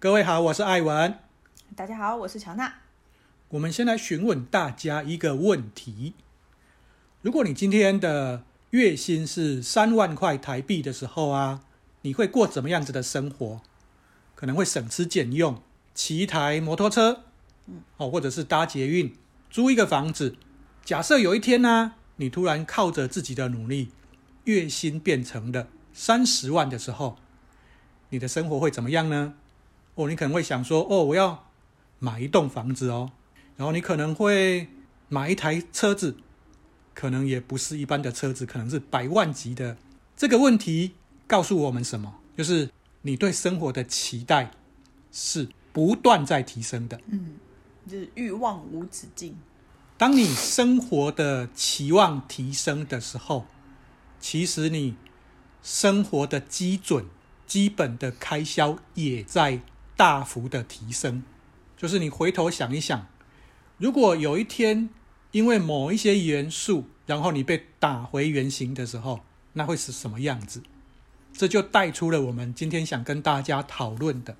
各位好，我是艾文。大家好，我是乔娜。我们先来询问大家一个问题：如果你今天的月薪是三万块台币的时候啊，你会过怎么样子的生活？可能会省吃俭用，骑一台摩托车，嗯，哦，或者是搭捷运，租一个房子。假设有一天呢、啊，你突然靠着自己的努力，月薪变成了三十万的时候，你的生活会怎么样呢？哦，你可能会想说，哦，我要买一栋房子哦，然后你可能会买一台车子，可能也不是一般的车子，可能是百万级的。这个问题告诉我们什么？就是你对生活的期待是不断在提升的。嗯，就是欲望无止境。当你生活的期望提升的时候，其实你生活的基准、基本的开销也在。大幅的提升，就是你回头想一想，如果有一天因为某一些元素，然后你被打回原形的时候，那会是什么样子？这就带出了我们今天想跟大家讨论的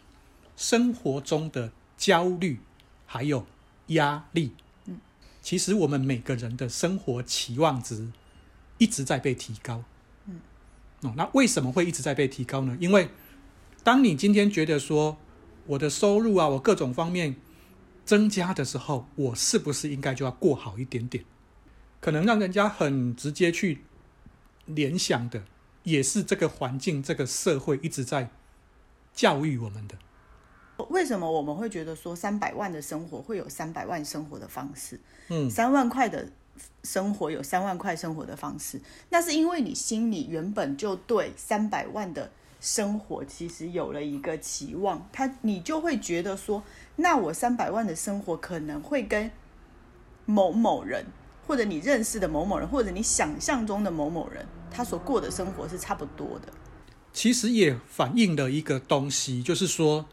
生活中的焦虑还有压力。嗯，其实我们每个人的生活期望值一直在被提高。嗯，哦，那为什么会一直在被提高呢？因为当你今天觉得说，我的收入啊，我各种方面增加的时候，我是不是应该就要过好一点点？可能让人家很直接去联想的，也是这个环境、这个社会一直在教育我们的。为什么我们会觉得说三百万的生活会有三百万生活的方式？嗯，三万块的生活有三万块生活的方式，那是因为你心里原本就对三百万的。生活其实有了一个期望，他你就会觉得说，那我三百万的生活可能会跟某某人，或者你认识的某某人，或者你想象中的某某人，他所过的生活是差不多的。其实也反映了一个东西，就是说，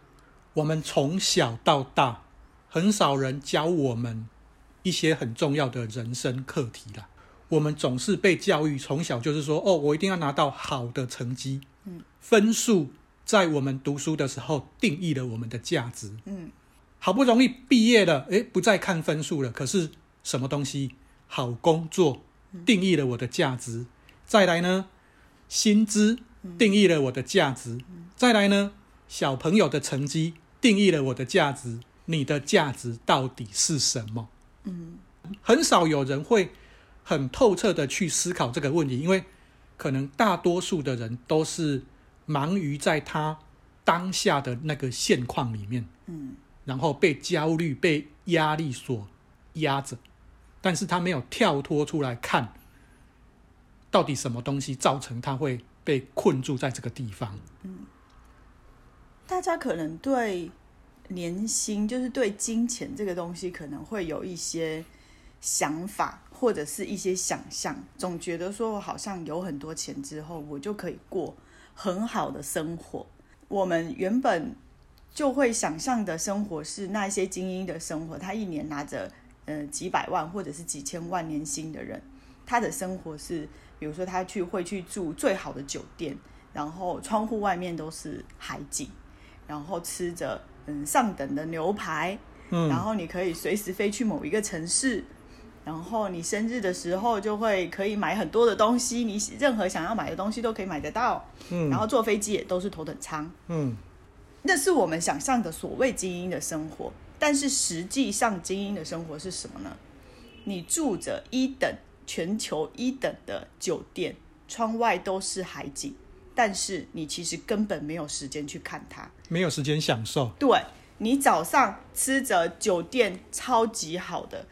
我们从小到大，很少人教我们一些很重要的人生课题啦。我们总是被教育，从小就是说，哦，我一定要拿到好的成绩。嗯，分数在我们读书的时候定义了我们的价值。嗯，好不容易毕业了，诶，不再看分数了。可是什么东西？好工作定义了我的价值。再来呢，薪资定义了我的价值。再来呢，小朋友的成绩定义了我的价值。你的价值到底是什么？嗯，很少有人会很透彻的去思考这个问题，因为。可能大多数的人都是忙于在他当下的那个现况里面，嗯，然后被焦虑、被压力所压着，但是他没有跳脱出来看，到底什么东西造成他会被困住在这个地方。嗯，大家可能对年薪，就是对金钱这个东西，可能会有一些想法。或者是一些想象，总觉得说我好像有很多钱之后，我就可以过很好的生活。我们原本就会想象的生活是那些精英的生活，他一年拿着呃几百万或者是几千万年薪的人，他的生活是，比如说他去会去住最好的酒店，然后窗户外面都是海景，然后吃着嗯上等的牛排，嗯，然后你可以随时飞去某一个城市。然后你生日的时候就会可以买很多的东西，你任何想要买的东西都可以买得到。嗯，然后坐飞机也都是头等舱。嗯，那是我们想象的所谓精英的生活，但是实际上精英的生活是什么呢？你住着一等全球一等的酒店，窗外都是海景，但是你其实根本没有时间去看它，没有时间享受。对，你早上吃着酒店超级好的。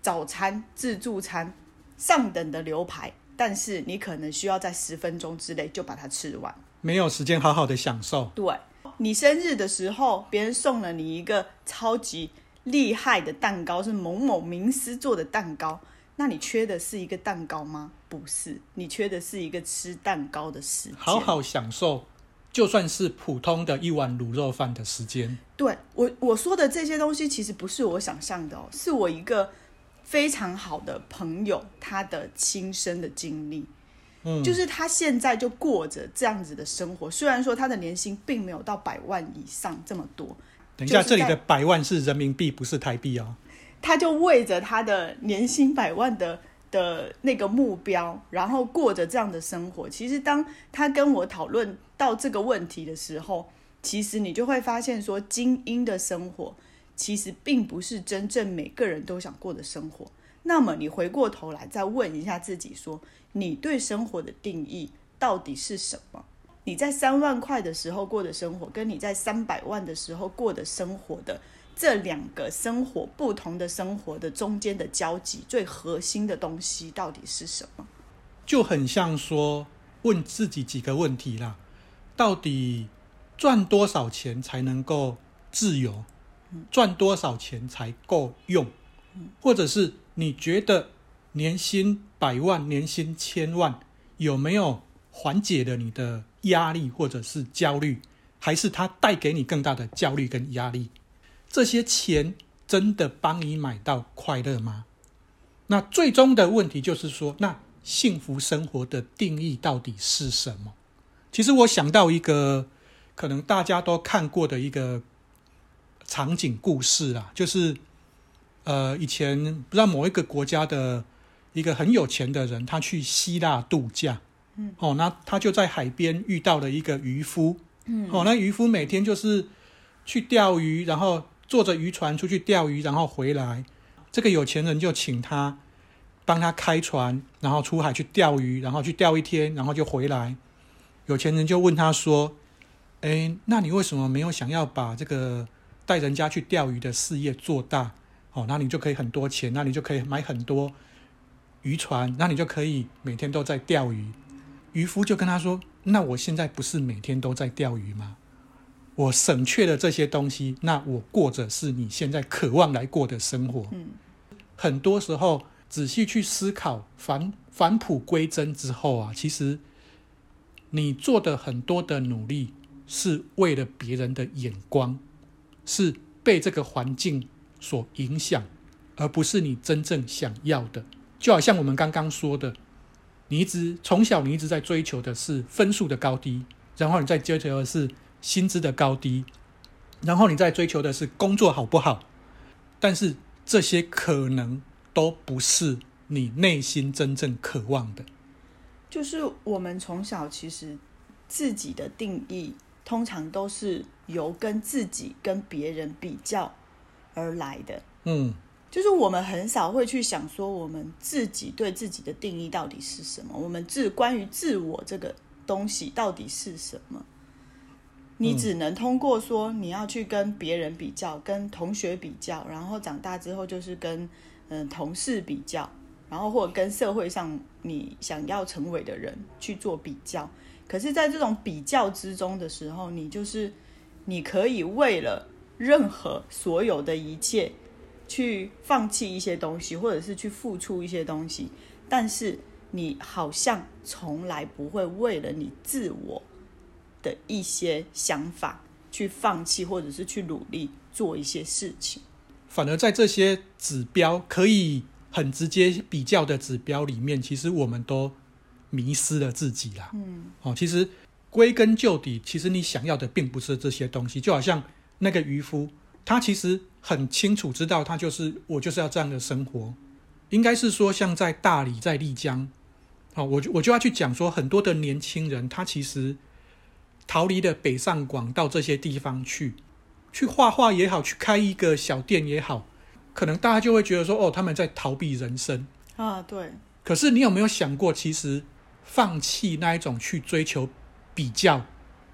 早餐自助餐上等的牛排，但是你可能需要在十分钟之内就把它吃完，没有时间好好的享受。对，你生日的时候，别人送了你一个超级厉害的蛋糕，是某某名师做的蛋糕，那你缺的是一个蛋糕吗？不是，你缺的是一个吃蛋糕的时间。好好享受，就算是普通的一碗卤肉饭的时间。对，我我说的这些东西，其实不是我想象的哦，是我一个。非常好的朋友，他的亲身的经历，嗯，就是他现在就过着这样子的生活，虽然说他的年薪并没有到百万以上这么多。等一下，这里的百万是人民币，不是台币哦。他就为着他的年薪百万的的那个目标，然后过着这样的生活。其实，当他跟我讨论到这个问题的时候，其实你就会发现说，精英的生活其实并不是真正每个人都想过的生活。那么，你回过头来再问一下自己说，你对生活的定义到底是什么？你在三万块的时候过的生活，跟你在三百万的时候过的生活的这两个生活不同的生活的中间的交集，最核心的东西到底是什么？就很像说，问自己几个问题啦，到底赚多少钱才能够自由？赚多少钱才够用？或者是你觉得年薪百万、年薪千万有没有缓解了你的压力或者是焦虑？还是它带给你更大的焦虑跟压力？这些钱真的帮你买到快乐吗？那最终的问题就是说，那幸福生活的定义到底是什么？其实我想到一个可能大家都看过的一个场景故事啦，就是呃，以前不知道某一个国家的一个很有钱的人，他去希腊度假，嗯，哦，那他就在海边遇到了一个渔夫，嗯，哦，那渔夫每天就是去钓鱼，然后。坐着渔船出去钓鱼，然后回来，这个有钱人就请他帮他开船，然后出海去钓鱼，然后去钓一天，然后就回来。有钱人就问他说：“哎，那你为什么没有想要把这个带人家去钓鱼的事业做大？哦，那你就可以很多钱，那你就可以买很多渔船，那你就可以每天都在钓鱼。”渔夫就跟他说：“那我现在不是每天都在钓鱼吗？”我省却了这些东西，那我过着是你现在渴望来过的生活。嗯，很多时候仔细去思考，返返璞归真之后啊，其实你做的很多的努力是为了别人的眼光，是被这个环境所影响，而不是你真正想要的。就好像我们刚刚说的，你一直从小你一直在追求的是分数的高低，然后你在追求的是。薪资的高低，然后你在追求的是工作好不好，但是这些可能都不是你内心真正渴望的。就是我们从小其实自己的定义，通常都是由跟自己跟别人比较而来的。嗯，就是我们很少会去想说，我们自己对自己的定义到底是什么？我们自关于自我这个东西到底是什么？你只能通过说你要去跟别人比较，跟同学比较，然后长大之后就是跟嗯、呃、同事比较，然后或者跟社会上你想要成为的人去做比较。可是，在这种比较之中的时候，你就是你可以为了任何所有的一切去放弃一些东西，或者是去付出一些东西，但是你好像从来不会为了你自我。的一些想法，去放弃或者是去努力做一些事情，反而在这些指标可以很直接比较的指标里面，其实我们都迷失了自己啦。嗯，哦，其实归根究底，其实你想要的并不是这些东西。就好像那个渔夫，他其实很清楚知道，他就是我就是要这样的生活。应该是说，像在大理、在丽江，哦，我就我就要去讲说，很多的年轻人，他其实。逃离了北上广到这些地方去，去画画也好，去开一个小店也好，可能大家就会觉得说，哦，他们在逃避人生啊。对。可是你有没有想过，其实放弃那一种去追求比较，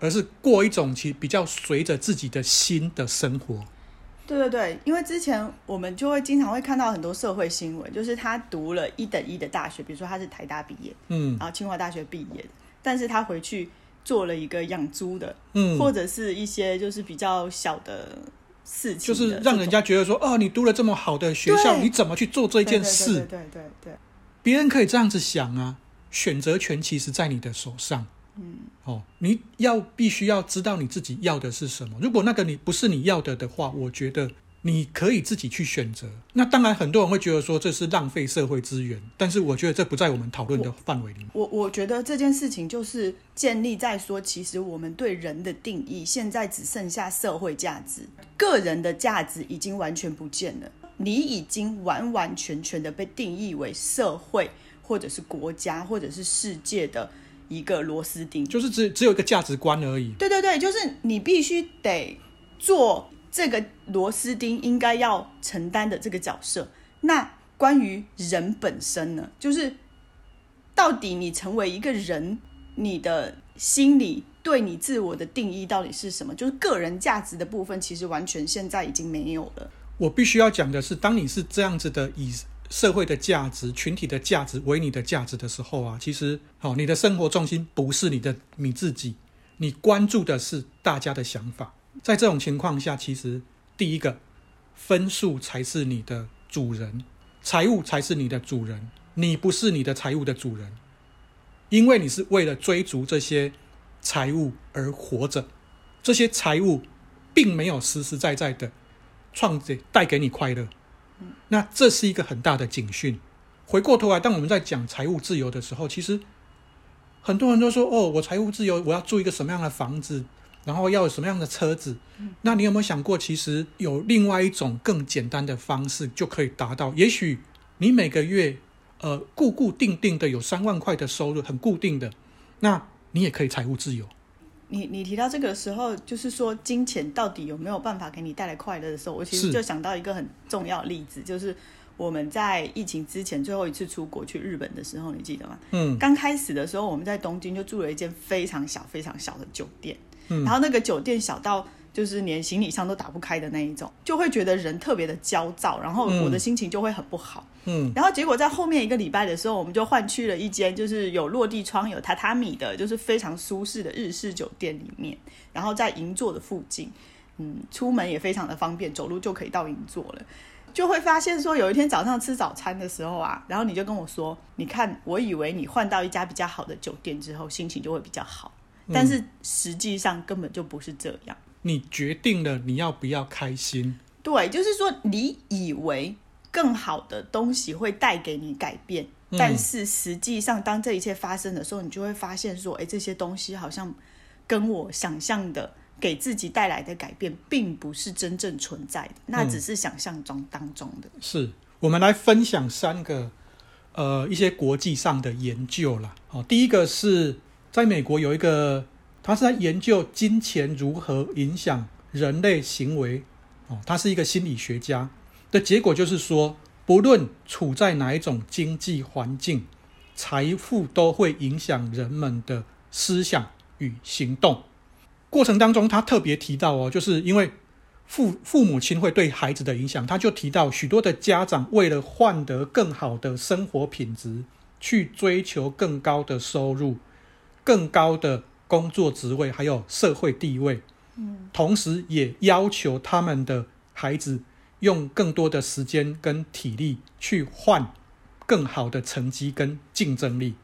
而是过一种其实比较随着自己的心的生活？对对对，因为之前我们就会经常会看到很多社会新闻，就是他读了一等一的大学，比如说他是台大毕业，嗯，然后清华大学毕业，但是他回去。做了一个养猪的，嗯，或者是一些就是比较小的事情，就是让人家觉得说，哦，你读了这么好的学校，你怎么去做这件事？对对对对对，别人可以这样子想啊，选择权其实在你的手上，嗯，哦，你要必须要知道你自己要的是什么。如果那个你不是你要的的话，我觉得你可以自己去选择。那当然，很多人会觉得说这是浪费社会资源，但是我觉得这不在我们讨论的范围里面。我我觉得这件事情就是建立在说，其实我们对人的定义现在只剩下社会价值，个人的价值已经完全不见了。你已经完完全全的被定义为社会，或者是国家，或者是世界的一个螺丝钉，就是只只有一个价值观而已。对对对，就是你必须得做这个螺丝钉应该要承担的这个角色。那关于人本身呢？就是到底你成为一个人，你的心里对你自我的定义到底是什么？就是个人价值的部分，其实完全现在已经没有了。我必须要讲的是，当你是这样子的以社会的价值、群体的价值为你的价值的时候啊，其实，好，你的生活重心不是你的你自己，你关注的是大家的想法。在这种情况下，其实第一个分数才是你的主人，财务才是你的主人，你不是你的财务的主人，因为你是为了追逐这些财务而活着，这些财务并没有实实在在的。创造带给你快乐，那这是一个很大的警讯。回过头来，当我们在讲财务自由的时候，其实很多人都说：“哦，我财务自由，我要住一个什么样的房子，然后要有什么样的车子。”那你有没有想过，其实有另外一种更简单的方式就可以达到？也许你每个月呃固固定定的有三万块的收入，很固定的，那你也可以财务自由。你你提到这个的时候，就是说金钱到底有没有办法给你带来快乐的时候，我其实就想到一个很重要的例子，就是我们在疫情之前最后一次出国去日本的时候，你记得吗？嗯，刚开始的时候我们在东京就住了一间非常小非常小的酒店，嗯，然后那个酒店小到。就是连行李箱都打不开的那一种，就会觉得人特别的焦躁，然后我的心情就会很不好。嗯，然后结果在后面一个礼拜的时候，我们就换去了一间就是有落地窗、有榻榻米的，就是非常舒适的日式酒店里面。然后在银座的附近，嗯，出门也非常的方便，走路就可以到银座了。就会发现说，有一天早上吃早餐的时候啊，然后你就跟我说：“你看，我以为你换到一家比较好的酒店之后，心情就会比较好，但是实际上根本就不是这样。”你决定了你要不要开心？对，就是说你以为更好的东西会带给你改变，嗯、但是实际上当这一切发生的时候，你就会发现说，哎，这些东西好像跟我想象的给自己带来的改变，并不是真正存在的，那只是想象中当中的。嗯、是我们来分享三个呃一些国际上的研究啦。哦，第一个是在美国有一个。他是在研究金钱如何影响人类行为，哦，他是一个心理学家。的结果就是说，不论处在哪一种经济环境，财富都会影响人们的思想与行动。过程当中，他特别提到哦，就是因为父父母亲会对孩子的影响，他就提到许多的家长为了换得更好的生活品质，去追求更高的收入，更高的。工作职位还有社会地位，嗯，同时也要求他们的孩子用更多的时间跟体力去换更好的成绩跟竞争力。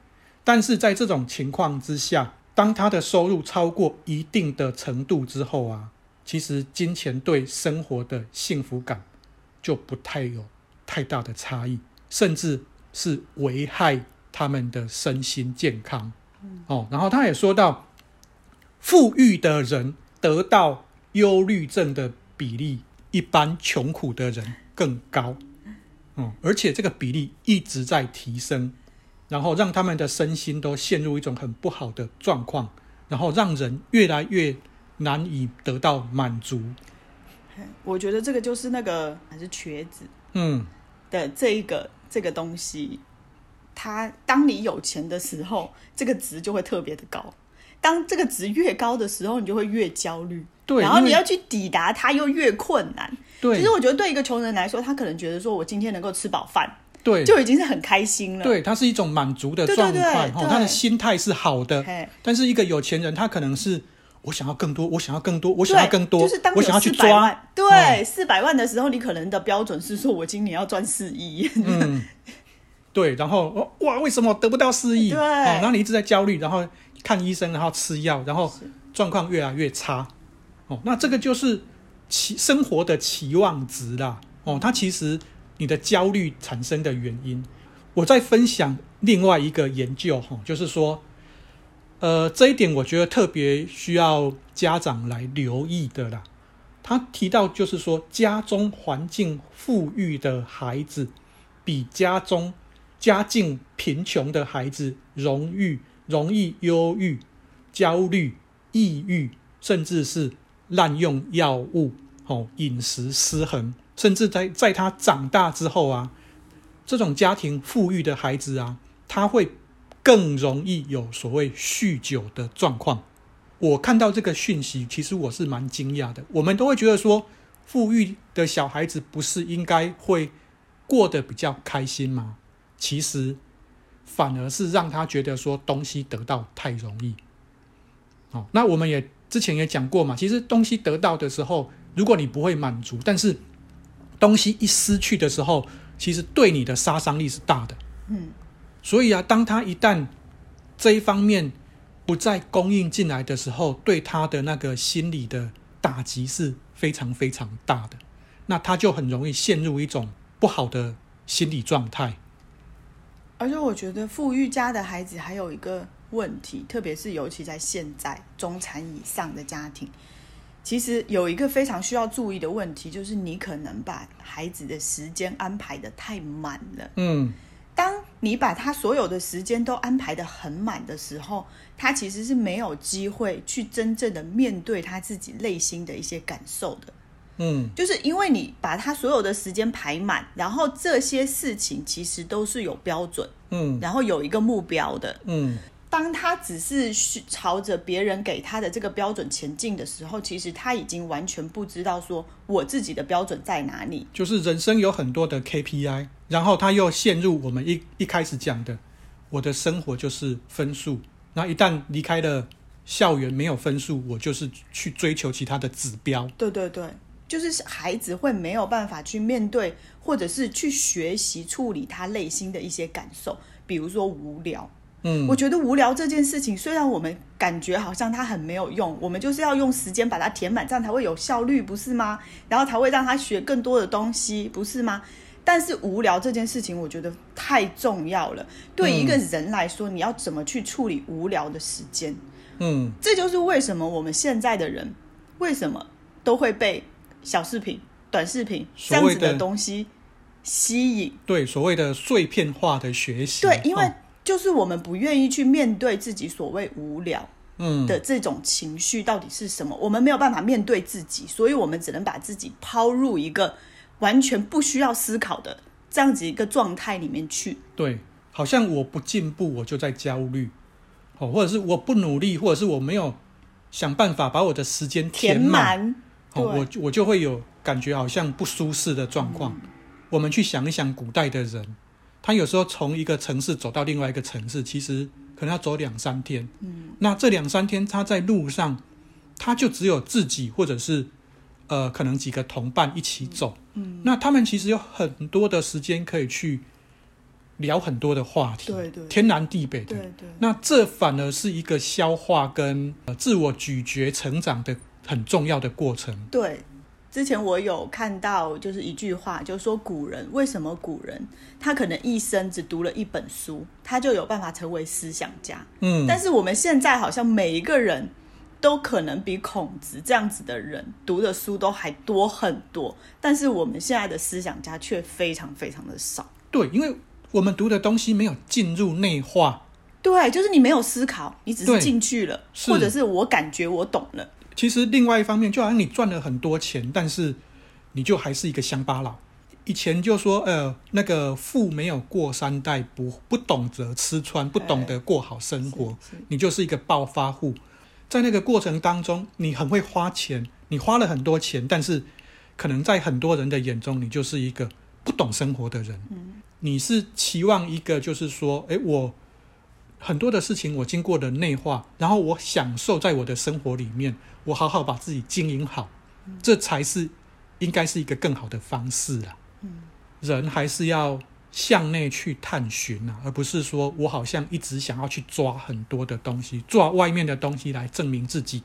但是在这种情况之下，当他的收入超过一定的程度之后啊，其实金钱对生活的幸福感就不太有太大的差异，甚至是危害他们的身心健康。哦，然后他也说到。富裕的人得到忧虑症的比例，一般穷苦的人更高，嗯，而且这个比例一直在提升，然后让他们的身心都陷入一种很不好的状况，然后让人越来越难以得到满足。我觉得这个就是那个还是瘸子，嗯，的这一个、嗯、这个东西，它当你有钱的时候，这个值就会特别的高。当这个值越高的时候，你就会越焦虑。对，然后你要去抵达它又越困难。对，其实我觉得对一个穷人来说，他可能觉得说我今天能够吃饱饭，对，就已经是很开心了。对，它是一种满足的状态。对对对对，他的心态是好的。但是一个有钱人，他可能是我想要更多，我想要更多，我想要更多，就是当我想要去抓。对，四百万的时候，你可能的标准是说我今年要赚四亿。嗯，对，然后哇，为什么得不到四亿？对，然后你一直在焦虑，然后。看医生，然后吃药，然后状况越来越差。哦，那这个就是期生活的期望值啦，哦，它其实你的焦虑产生的原因。我在分享另外一个研究，哈，就是说，呃，这一点我觉得特别需要家长来留意的啦。他提到，就是说，家中环境富裕的孩子，比家中家境贫穷的孩子容易容易忧郁、焦虑、抑郁，甚至是滥用药物，哦，饮食失衡，甚至在在他长大之后啊，这种家庭富裕的孩子啊，他会更容易有所谓酗酒的状况。我看到这个讯息，其实我是蛮惊讶的。我们都会觉得说，富裕的小孩子不是应该会过得比较开心吗？其实反而是让他觉得说，东西得到太容易。好，那我们也之前也讲过嘛，其实东西得到的时候，如果你不会满足，但是东西一失去的时候，其实对你的杀伤力是大的。嗯，所以啊，当他一旦这一方面，不再供应进来的时候，对他的那个心理的打击是非常非常大的，那他就很容易陷入一种不好的心理状态。而且我觉得富裕家的孩子还有一个问题，特别是尤其在现在中产以上的家庭，其实有一个非常需要注意的问题，就是你可能把孩子的时间安排的太满了。嗯。当你把他所有的时间都安排的很满的时候，他其实是没有机会去真正的面对他自己内心的一些感受的。嗯，就是因为你把他所有的时间排满，然后这些事情其实都是有标准，嗯，然后有一个目标的，嗯。当他只是朝着别人给他的这个标准前进的时候，其实他已经完全不知道说我自己的标准在哪里。就是人生有很多的 KPI，然后他又陷入我们一一开始讲的，我的生活就是分数。那一旦离开了校园，没有分数，我就是去追求其他的指标。对对对，就是孩子会没有办法去面对，或者是去学习处理他内心的一些感受，比如说无聊。嗯，我觉得无聊这件事情，虽然我们感觉好像它很没有用，我们就是要用时间把它填满，这样才会有效率，不是吗？然后才会让他学更多的东西，不是吗？但是无聊这件事情，我觉得太重要了。对一个人来说，你要怎么去处理无聊的时间？嗯，这就是为什么我们现在的人为什么都会被小视频、短视频这样子的东西吸引。对，所谓的碎片化的学习。对，因为。哦就是我们不愿意去面对自己所谓无聊嗯的这种情绪到底是什么，嗯，我们没有办法面对自己，所以我们只能把自己抛入一个完全不需要思考的这样子一个状态里面去。对，好像我不进步，我就在焦虑，哦，或者是我不努力，或者是我没有想办法把我的时间填满，哦，我我就会有感觉好像不舒适的状况。嗯。我们去想一想古代的人。他有时候从一个城市走到另外一个城市，其实可能要走两三天。嗯，那这两三天他在路上，他就只有自己或者是呃，可能几个同伴一起走。嗯，那他们其实有很多的时间可以去聊很多的话题，对对，天南地北的。对对，那这反而是一个消化跟自我咀嚼成长的很重要的过程。对。之前我有看到，就是一句话，就是说古人为什么古人他可能一生只读了一本书，他就有办法成为思想家。嗯，但是我们现在好像每一个人都可能比孔子这样子的人读的书都还多很多，但是我们现在的思想家却非常非常的少。对，因为我们读的东西没有进入内化。对，就是你没有思考，你只是进去了，或者是我感觉我懂了。其实另外一方面，就好像你赚了很多钱，但是你就还是一个乡巴佬。以前就说，呃，那个富没有过三代，不不懂得吃穿，不懂得过好生活，你就是一个暴发户。在那个过程当中，你很会花钱，你花了很多钱，但是可能在很多人的眼中，你就是一个不懂生活的人。你是期望一个，就是说，诶，我。很多的事情我经过的内化，然后我享受在我的生活里面，我好好把自己经营好，这才是应该是一个更好的方式啊。人还是要向内去探寻啊，而不是说我好像一直想要去抓很多的东西，抓外面的东西来证明自己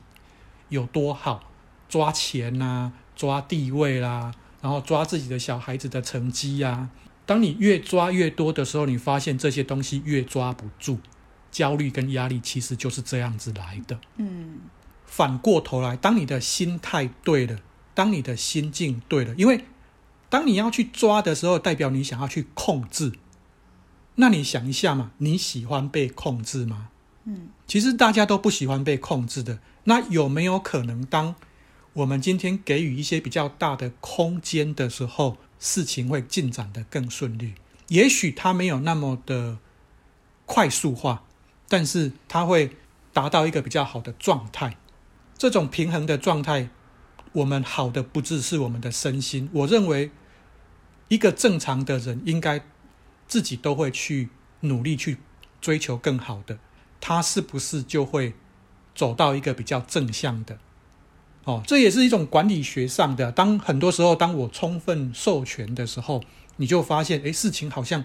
有多好，抓钱啊，抓地位啦，然后抓自己的小孩子的成绩呀。当你越抓越多的时候，你发现这些东西越抓不住，焦虑跟压力其实就是这样子来的。嗯，反过头来，当你的心态对了，当你的心境对了，因为当你要去抓的时候，代表你想要去控制。那你想一下嘛，你喜欢被控制吗？嗯，其实大家都不喜欢被控制的。那有没有可能，当我们今天给予一些比较大的空间的时候，事情会进展的更顺利？也许它没有那么的快速化，但是它会达到一个比较好的状态。这种平衡的状态，我们好的不只是我们的身心。我认为，一个正常的人应该自己都会去努力去追求更好的。他是不是就会走到一个比较正向的？哦，这也是一种管理学上的。当很多时候，当我充分授权的时候，你就发现，诶，事情好像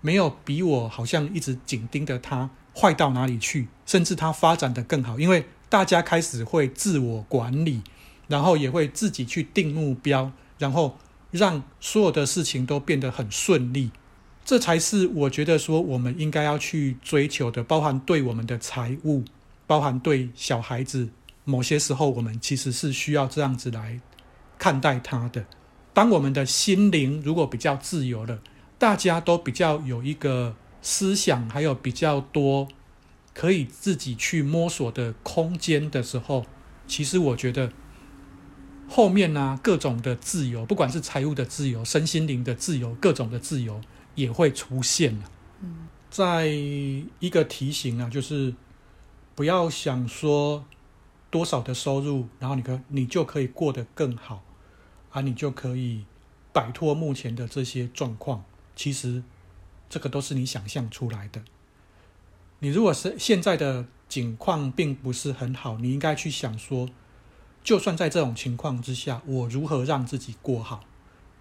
没有比我好像一直紧盯着它坏到哪里去，甚至它发展得更好。因为大家开始会自我管理，然后也会自己去定目标，然后让所有的事情都变得很顺利。这才是我觉得说我们应该要去追求的，包含对我们的财务，包含对小孩子，某些时候我们其实是需要这样子来看待他的。当我们的心灵如果比较自由了，大家都比较有一个思想，还有比较多可以自己去摸索的空间的时候，其实我觉得后面呢、各种的自由，不管是财务的自由、身心灵的自由，各种的自由。也会出现了。嗯，在一个提醒啊，就是不要想说多少的收入，然后你可你就可以过得更好啊，你就可以摆脱目前的这些状况。其实这个都是你想象出来的。你如果是现在的境况并不是很好，你应该去想说，就算在这种情况之下，我如何让自己过好？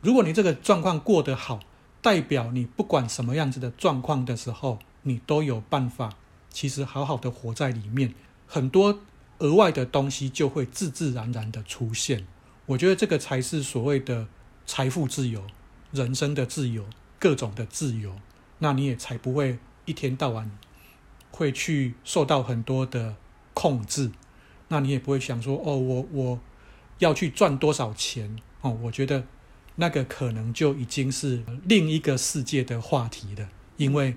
如果你这个状况过得好，代表你不管什么样子的状况的时候，你都有办法，其实好好的活在里面，很多额外的东西就会自自然然的出现。我觉得这个才是所谓的财富自由、人生的自由、各种的自由。那你也才不会一天到晚会去受到很多的控制。那你也不会想说，哦，我我要去赚多少钱？哦，我觉得。那个可能就已经是另一个世界的话题了，因为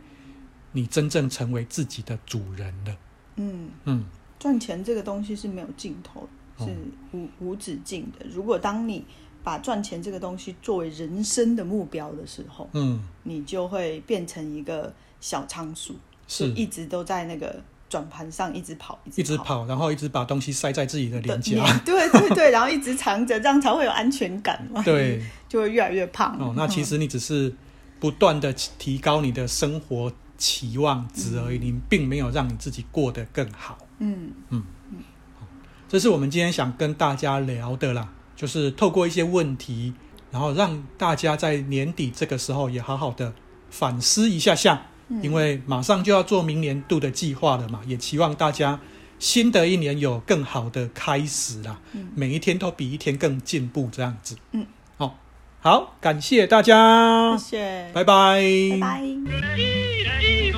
你真正成为自己的主人了。嗯嗯，赚钱这个东西是没有尽头，是无、哦、无止境的。如果当你把赚钱这个东西作为人生的目标的时候，嗯，你就会变成一个小仓鼠，是一直都在那个。转盘上一直跑，一直跑，一直跑，然后一直把东西塞在自己的脸颊，对对对，然后一直藏着，这样才会有安全感嘛。对，就会越来越胖。哦，那其实你只是不断的提高你的生活期望值而已，嗯、你并没有让你自己过得更好。嗯嗯嗯，这是我们今天想跟大家聊的啦，就是透过一些问题，然后让大家在年底这个时候也好好的反思一下下。因为马上就要做明年度的计划了嘛，也期望大家新的一年有更好的开始啦，嗯、每一天都比一天更进步，这样子。嗯，好，好，感谢大家，谢谢，拜拜，拜拜。